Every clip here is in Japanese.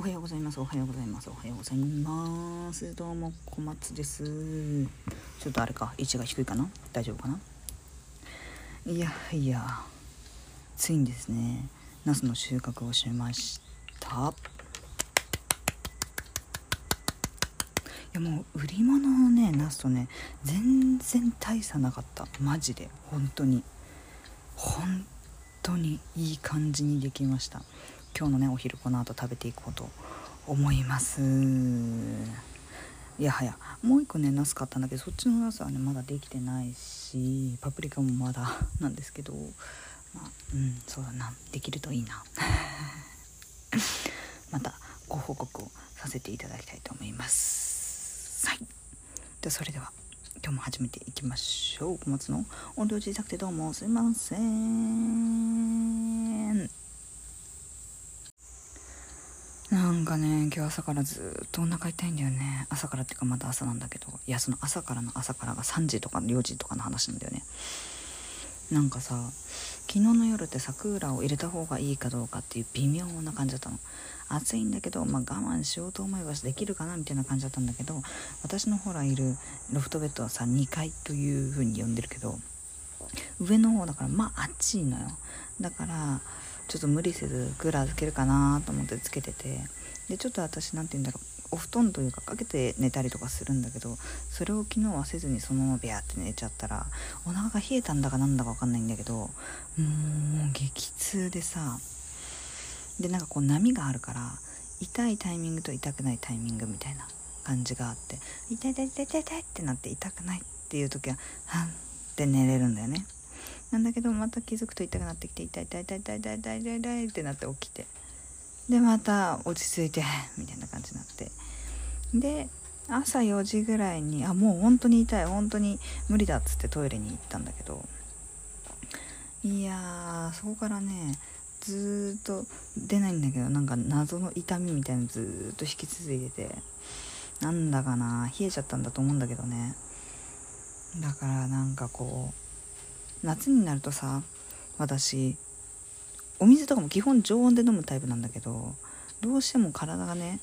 おはようございます。おはようございます。おはようございます。どうも小松です。ちょっとあれか。位置が低いかな。大丈夫かな。いやいや。ついにですねナスの収穫をしました。いやもう売り物のねナスとね全然大差なかった。マジで。本当に。本当にいい感じにできました。今日のねお昼この後食べていこうと思います。いやはやもう一個ねナス買ったんだけどそっちのナスはねまだできてないしパプリカもまだなんですけどまあうんそうだなできるといいな。またご報告をさせていただきたいと思います。はい。でそれでは今日も始めていきましょう。小松の音量小さくてどうもすいませんなんかね今日朝からずっとお腹痛いんだよね。朝からっていうかまだ朝なんだけど。いやその朝からの朝からが3時とか4時とかの話なんだよね。なんかさ昨日の夜ってさクーラーを入れた方がいいかどうかっていう微妙な感じだったの。暑いんだけど、まあ、我慢しようと思えばできるかなみたいな感じだったんだけど私のほらいるロフトベッドはさ2階という風に呼んでるけど上の方だからまあ暑いのよ。だからちょっと無理せずクーラーつけるかなと思ってつけてて。でちょっと私何て言うんだろう。お布団というかかけて寝たりとかするんだけどそれを昨日はせずにそのままビャーって寝ちゃったらお腹が冷えたんだかなんだか分かんないんだけどもう激痛でさ。でなんかこう波があるから痛いタイミングと痛くないタイミングみたいな感じがあって痛い痛い痛い痛い痛いってなって痛くないっていう時ははんって寝れるんだよね。なんだけどまた気づくと痛くなってきて痛い痛い痛い痛い痛い痛い痛い痛いってなって起きて。でまた落ち着いて みたいな感じになって。で朝4時ぐらいにあもう本当に痛い本当に無理だっつってトイレに行ったんだけど。いやーそこからねずっと出ないんだけどなんか謎の痛みみたいなのずっと引き続いてて。なんだかな冷えちゃったんだと思うんだけどね。だからなんかこう夏になるとさ私お水とかも基本常温で飲むタイプなんだけどどうしても体がね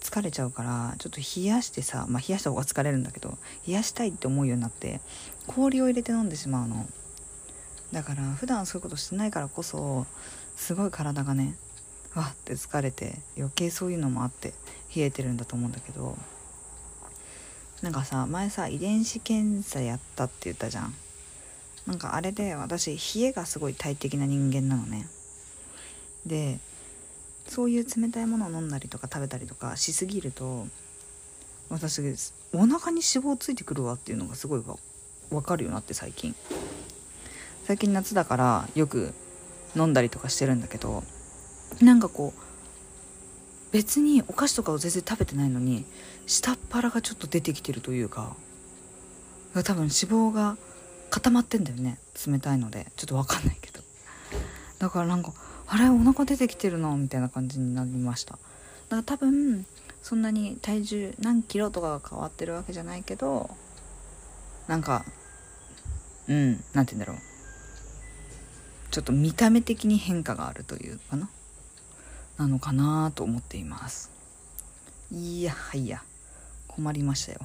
疲れちゃうからちょっと冷やしてさまあ冷やした方が疲れるんだけど冷やしたいって思うようになって氷を入れて飲んでしまうの。だから普段そういうことしてないからこそすごい体がねわって疲れて余計そういうのもあって冷えてるんだと思うんだけど。なんかさ前さ遺伝子検査やったって言ったじゃん。なんかあれで私冷えがすごい大敵な人間なのね。でそういう冷たいものを飲んだりとか食べたりとかしすぎると私お腹に脂肪ついてくるわっていうのがすごい分かるようになって最近。最近夏だからよく飲んだりとかしてるんだけどなんかこう別にお菓子とかを全然食べてないのに下っ腹がちょっと出てきてるというか多分脂肪が固まってんだよね冷たいので。ちょっと分かんないけど。だからなんかあれお腹出てきてるなみたいな感じになりました。だから多分そんなに体重何キロとかが変わってるわけじゃないけどなんかうん何て言うんだろう。ちょっと見た目的に変化があるというかな。なのかなと思っています。いやはいや。困りましたよ。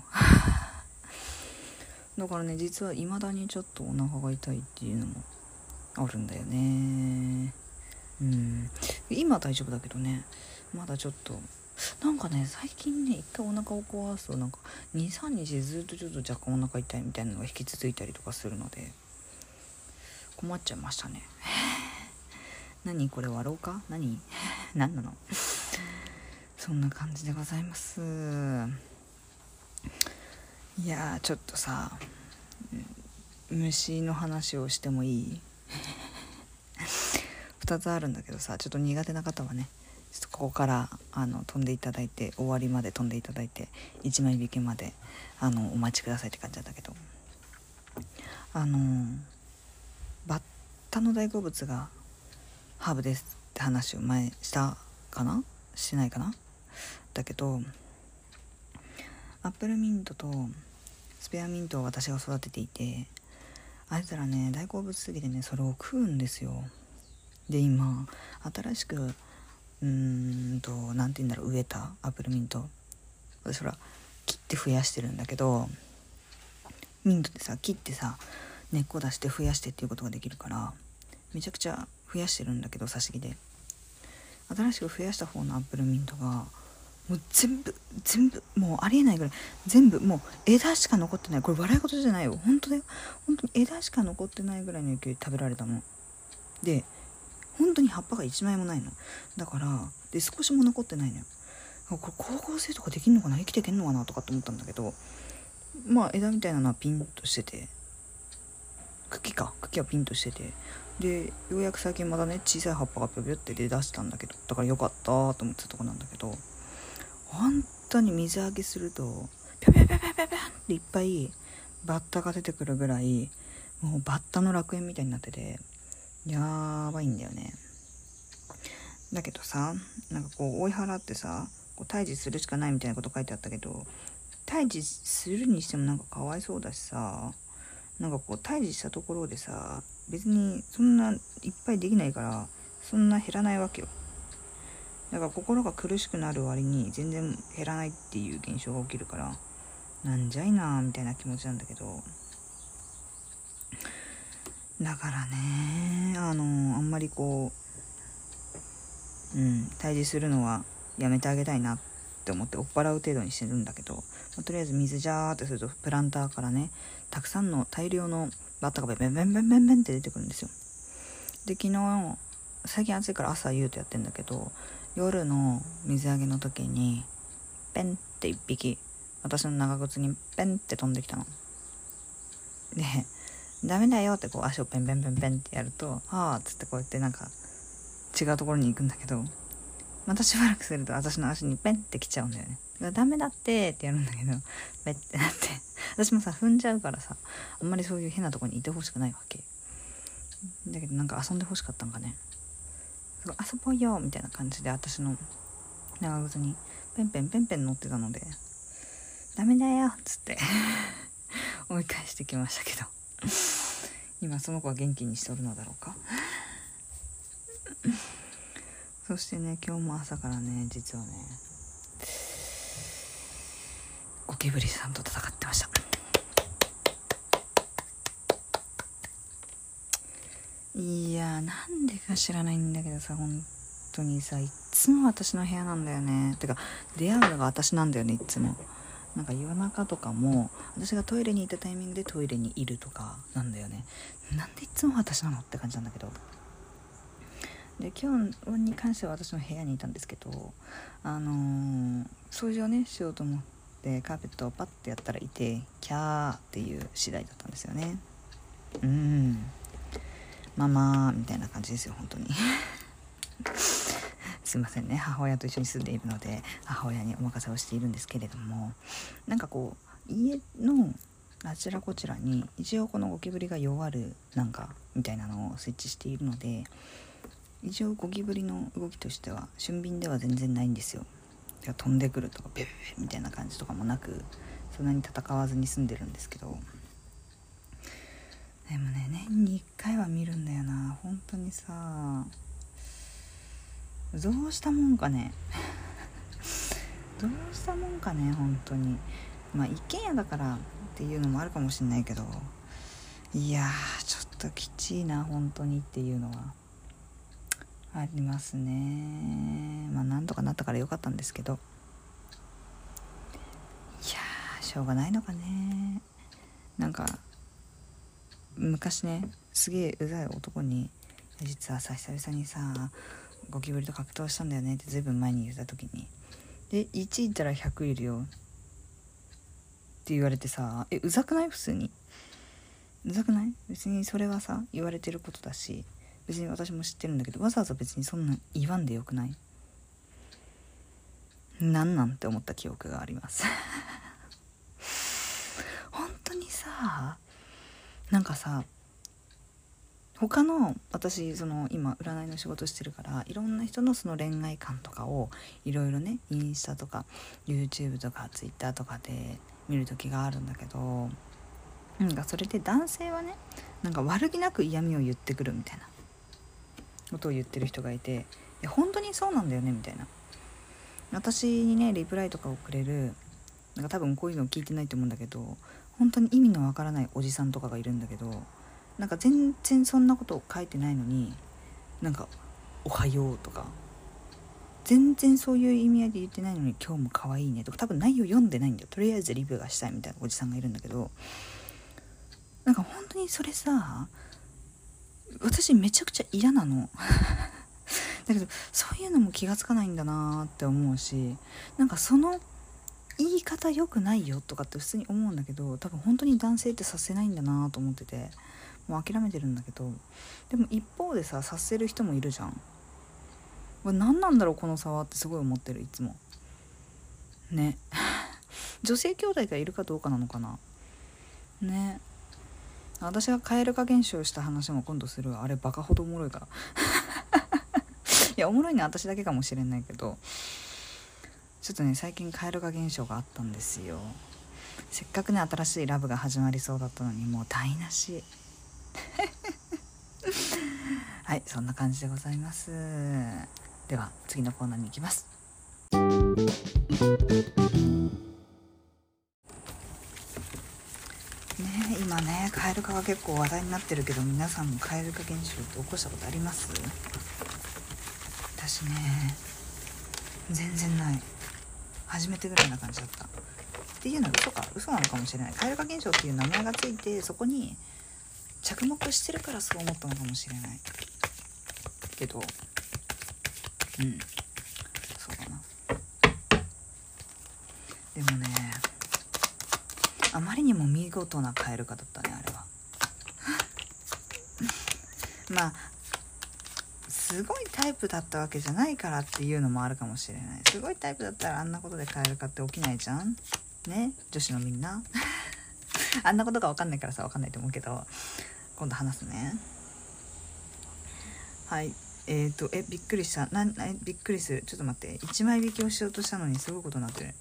だからね実は未だにちょっとお腹が痛いっていうのもあるんだよね。うん。今は大丈夫だけどね。まだちょっとなんかね最近ね一回お腹を壊すとなんか23日ずっとちょっと若干お腹痛いみたいなのが引き続いたりとかするので困っちゃいましたね。何これ笑おうか？何？何なの？そんな感じでございます。いやちょっとさ虫の話をしてもいい？2つあるんだけどさちょっと苦手な方はねちょっとここからあの飛んでいただいて終わりまで飛んでいただいて1枚引きまであのお待ちくださいって感じだったけど。あのバッタの大好物がハーブですって話を前したかな？しないかな？だけどアップルミントとスペアミントを私が育てていてあいつらね大好物すぎてねそれを食うんですよ。で今新しくうーんと何て言うんだろう植えたアップルミント。私ほら切って増やしてるんだけどミントってさ切ってさ根っこ出して増やしてっていうことができるからめちゃくちゃ増やしてるんだけど挿し木で。新しく増やした方のアップルミントがもう全部全部もうありえないぐらい。全部もう枝しか残ってない。これ笑い事じゃないよ。本当だよ。本当に枝しか残ってないぐらいの勢いで食べられたの。で本当に葉っぱが1枚もないの。だからで少しも残ってないのよ。これ光合成とかできんのかな？生きていけんのかな？とかって思ったんだけど。まあ枝みたいなのはピンとしてて。茎か。茎はピンとしてて。でようやく最近またね小さい葉っぱがぴょぴょって出だしたんだけど。だからよかったと思ってたとこなんだけど。本当に水揚げするとぴょぴょぴょぴょぴょぴょっていっぱいバッタが出てくるぐらいもうバッタの楽園みたいになっててやばいんだよね。だけどさなんかこう追い払ってさこう退治するしかないみたいなこと書いてあったけど退治するにしてもなんかかわいそうだしさなんかこう退治したところでさ別にそんないっぱいできないからそんな減らないわけよ。だから心が苦しくなる割に全然減らないっていう現象が起きるからなんじゃいなみたいな気持ちなんだけど。だからねあのあんまりこううん退治するのはやめてあげたいなって思って追っ払う程度にしてるんだけど、まあ、とりあえず水ジャーってするとプランターからねたくさんの大量のバッタがベンベンベンベンベンって出てくるんですよ。で昨日最近暑いから朝言うとやってんだけど夜の水揚げの時にペンって1匹私の長靴にペンって飛んできたの。でダメだよってこう足をペンペンペンペンってやるとああっつってこうやってなんか違うところに行くんだけどまたしばらくすると私の足にペンって来ちゃうんだよね。ダメだってってやるんだけどペッてなって私もさ踏んじゃうからさあんまりそういう変なとこにいてほしくないわけ。だけどなんか遊んでほしかったんかね。遊ぼうよみたいな感じで私の長靴にペンペンペンペン乗ってたのでダメだよっつって 追い返してきましたけど。今その子は元気にしとるのだろうか？そしてね今日も朝からね実はねゴキブリさんと戦ってました。いやなんでか知らないんだけどさ本当にさいっつも私の部屋なんだよね。てか出会うのが私なんだよねいつも。なんか夜中とかも私がトイレに行ったタイミングでトイレにいるとかなんだよね。なんでいっつも私なのって感じなんだけど。で今日に関しては私の部屋にいたんですけどあのー、掃除をねしようと思ってカーペットをパッてやったらいてキャーっていう次第だったんですよね。うん。ママみたいな感じですよ本当に。すいませんね。母親と一緒に住んでいるので母親にお任せをしているんですけれども。なんかこう家のあちらこちらに一応このゴキブリが弱るなんかみたいなのを設置しているので一応ゴキブリの動きとしては俊敏では全然ないんですよ。飛んでくるとかベベベみたいな感じとかもなくそんなに戦わずに住んでるんですけど。でもね年に1回は見るんだよな。本当にさ。どうしたもんかね。どうしたもんかね本当に。まあ一軒家だからっていうのもあるかもしんないけど。いやちょっときちいな本当にっていうのは。ありますね。まあなんとかなったからよかったんですけど。いやしょうがないのかね。なんか昔ねすげえうざい男に実はさ久々にさゴキブリと格闘したんだよねってずいぶん前に言った時に。で1いったら100いるよって言われてさえうざくない？普通に。うざくない？別にそれはさ言われてることだし別に私も知ってるんだけどわざわざ別にそんな言わんでよくない？なんなんて思った記憶があります。本当にさなんかさ他の私その今占いの仕事してるからいろんな人のその恋愛観とかをいろいろねインスタとか YouTube とか Twitter とかで見る時があるんだけどなんかそれで男性はねなんか悪気なく嫌味を言ってくるみたいなことを言ってる人がいていや本当にそうなんだよねみたいな。私にねリプライとかをくれるなんか多分こういうの聞いてないと思うんだけど本当に意味のわからないおじさんとかがいるんだけどなんか全然そんなことを書いてないのになんか「おはよう」とか全然そういう意味合いで言ってないのに「今日も可愛いね」とか多分内容読んでないんだよ。とりあえずリビューがしたいみたいなおじさんがいるんだけどなんか本当にそれさ私めちゃくちゃ嫌なの。だけどそういうのも気が付かないんだなって思うしなんかその言い方良くないよとかって普通に思うんだけど多分本当に男性ってさせないんだなと思っててもう諦めてるんだけどでも一方でささせる人もいるじゃん。何なんだろうこの差はってすごい思ってるいつも。ね。女性兄弟がいるかどうかなのかな。ね。私が蛙化現象した話も今度するあれバカほどおもろいから。いやおもろいのは私だけかもしれないけど。ちょっとね最近蛙化現象があったんですよ。せっかくね新しいラブが始まりそうだったのにもう台無し。はいそんな感じでございます。では次のコーナーに行きます。ね今ね蛙化が結構話題になってるけど皆さんも蛙化現象って起こしたことあります？私ね全然ない。初めてぐらいな感じだった。っていうのは嘘か。嘘なのかもしれない。蛙化現象っていう名前がついてそこに着目してるからそう思ったのかもしれない。けどうん。そうだな。でもねあまりにも見事な蛙化だったねあれは。まあすごいタイプだったわけじゃないからっていうのもあるかもしれない。すごいタイプだったらあんなことで蛙化って起きないじゃん。ね？女子のみんな。あんなことが分かんないからさ分かんないと思うけど。今度話すね。はい。えっ、ー、とえびっくりした。なびっくりする。ちょっと待って。1枚引きをしようとしたのにすごいことになってる。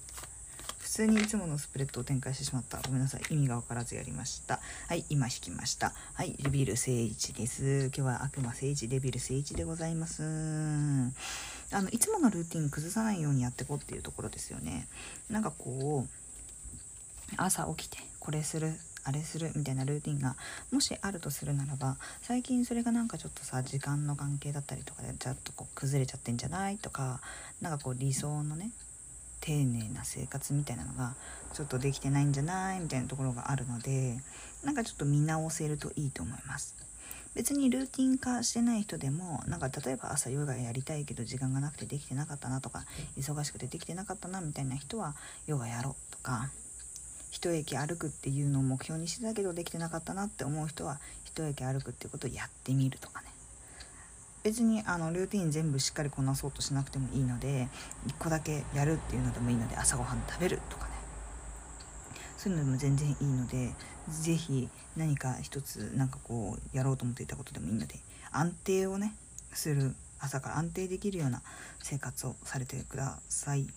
通にいつものスプレッドを展開してしまった。ごめんなさい。意味が分からずやりました。はい今引きました。はいデビル聖一です。今日は悪魔聖一デビル聖一でございます。あのいつものルーティン崩さないようにやっていこうっていうところですよね。なんかこう朝起きてこれするあれするみたいなルーティンがもしあるとするならば最近それがなんかちょっとさ時間の関係だったりとかでちょっとこう崩れちゃってんじゃない？とかなんかこう理想のね丁寧な生活みたいなのがちょっとできてないんじゃないみたいなところがあるのでなんかちょっと見直せるといいと思います。別にルーティン化してない人でもなんか例えば朝ヨガやりたいけど時間がなくてできてなかったなとか忙しくてできてなかったなみたいな人はヨガやろうとか一駅歩くっていうのを目標にしてたけどできてなかったなって思う人は一駅歩くっていうことをやってみるとかね。別にあのルーティン全部しっかりこなそうとしなくてもいいので1個だけやるっていうのでもいいので朝ごはん食べるとかねそういうのでも全然いいので是非何か一つなんかこうやろうと思っていたことでもいいので安定をねする朝から安定できるような生活をされてください。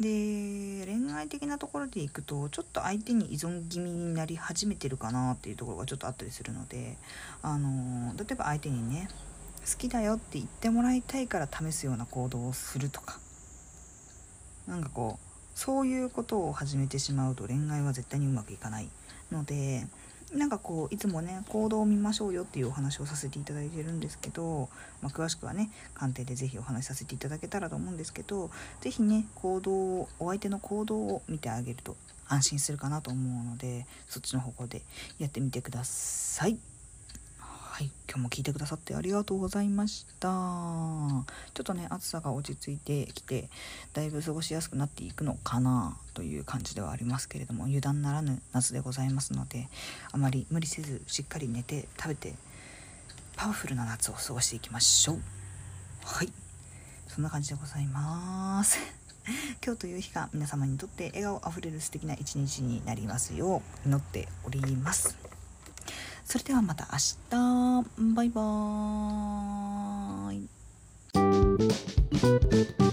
で恋愛的なところでいくとちょっと相手に依存気味になり始めてるかなっていうところがちょっとあったりするのであの例えば相手にね好きだよって言ってもらいたいから試すような行動をするとかなんかこうそういうことを始めてしまうと恋愛は絶対にうまくいかないのでなんかこういつもね行動を見ましょうよっていうお話をさせていただいてるんですけど、まあ、詳しくはね鑑定で是非お話しさせていただけたらと思うんですけど是非ね行動をお相手の行動を見てあげると安心するかなと思うのでそっちの方向でやってみてください。はい、今日も聞いてくださってありがとうございました。ちょっとね、暑さが落ち着いてきて、だいぶ過ごしやすくなっていくのかなという感じではありますけれども、油断ならぬ夏でございますので、あまり無理せず、しっかり寝て、食べて、パワフルな夏を過ごしていきましょう。はい。そんな感じでございます。今日という日が皆様にとって笑顔あふれる素敵な一日になりますよう祈っております。それではまた明日。バイバーイ。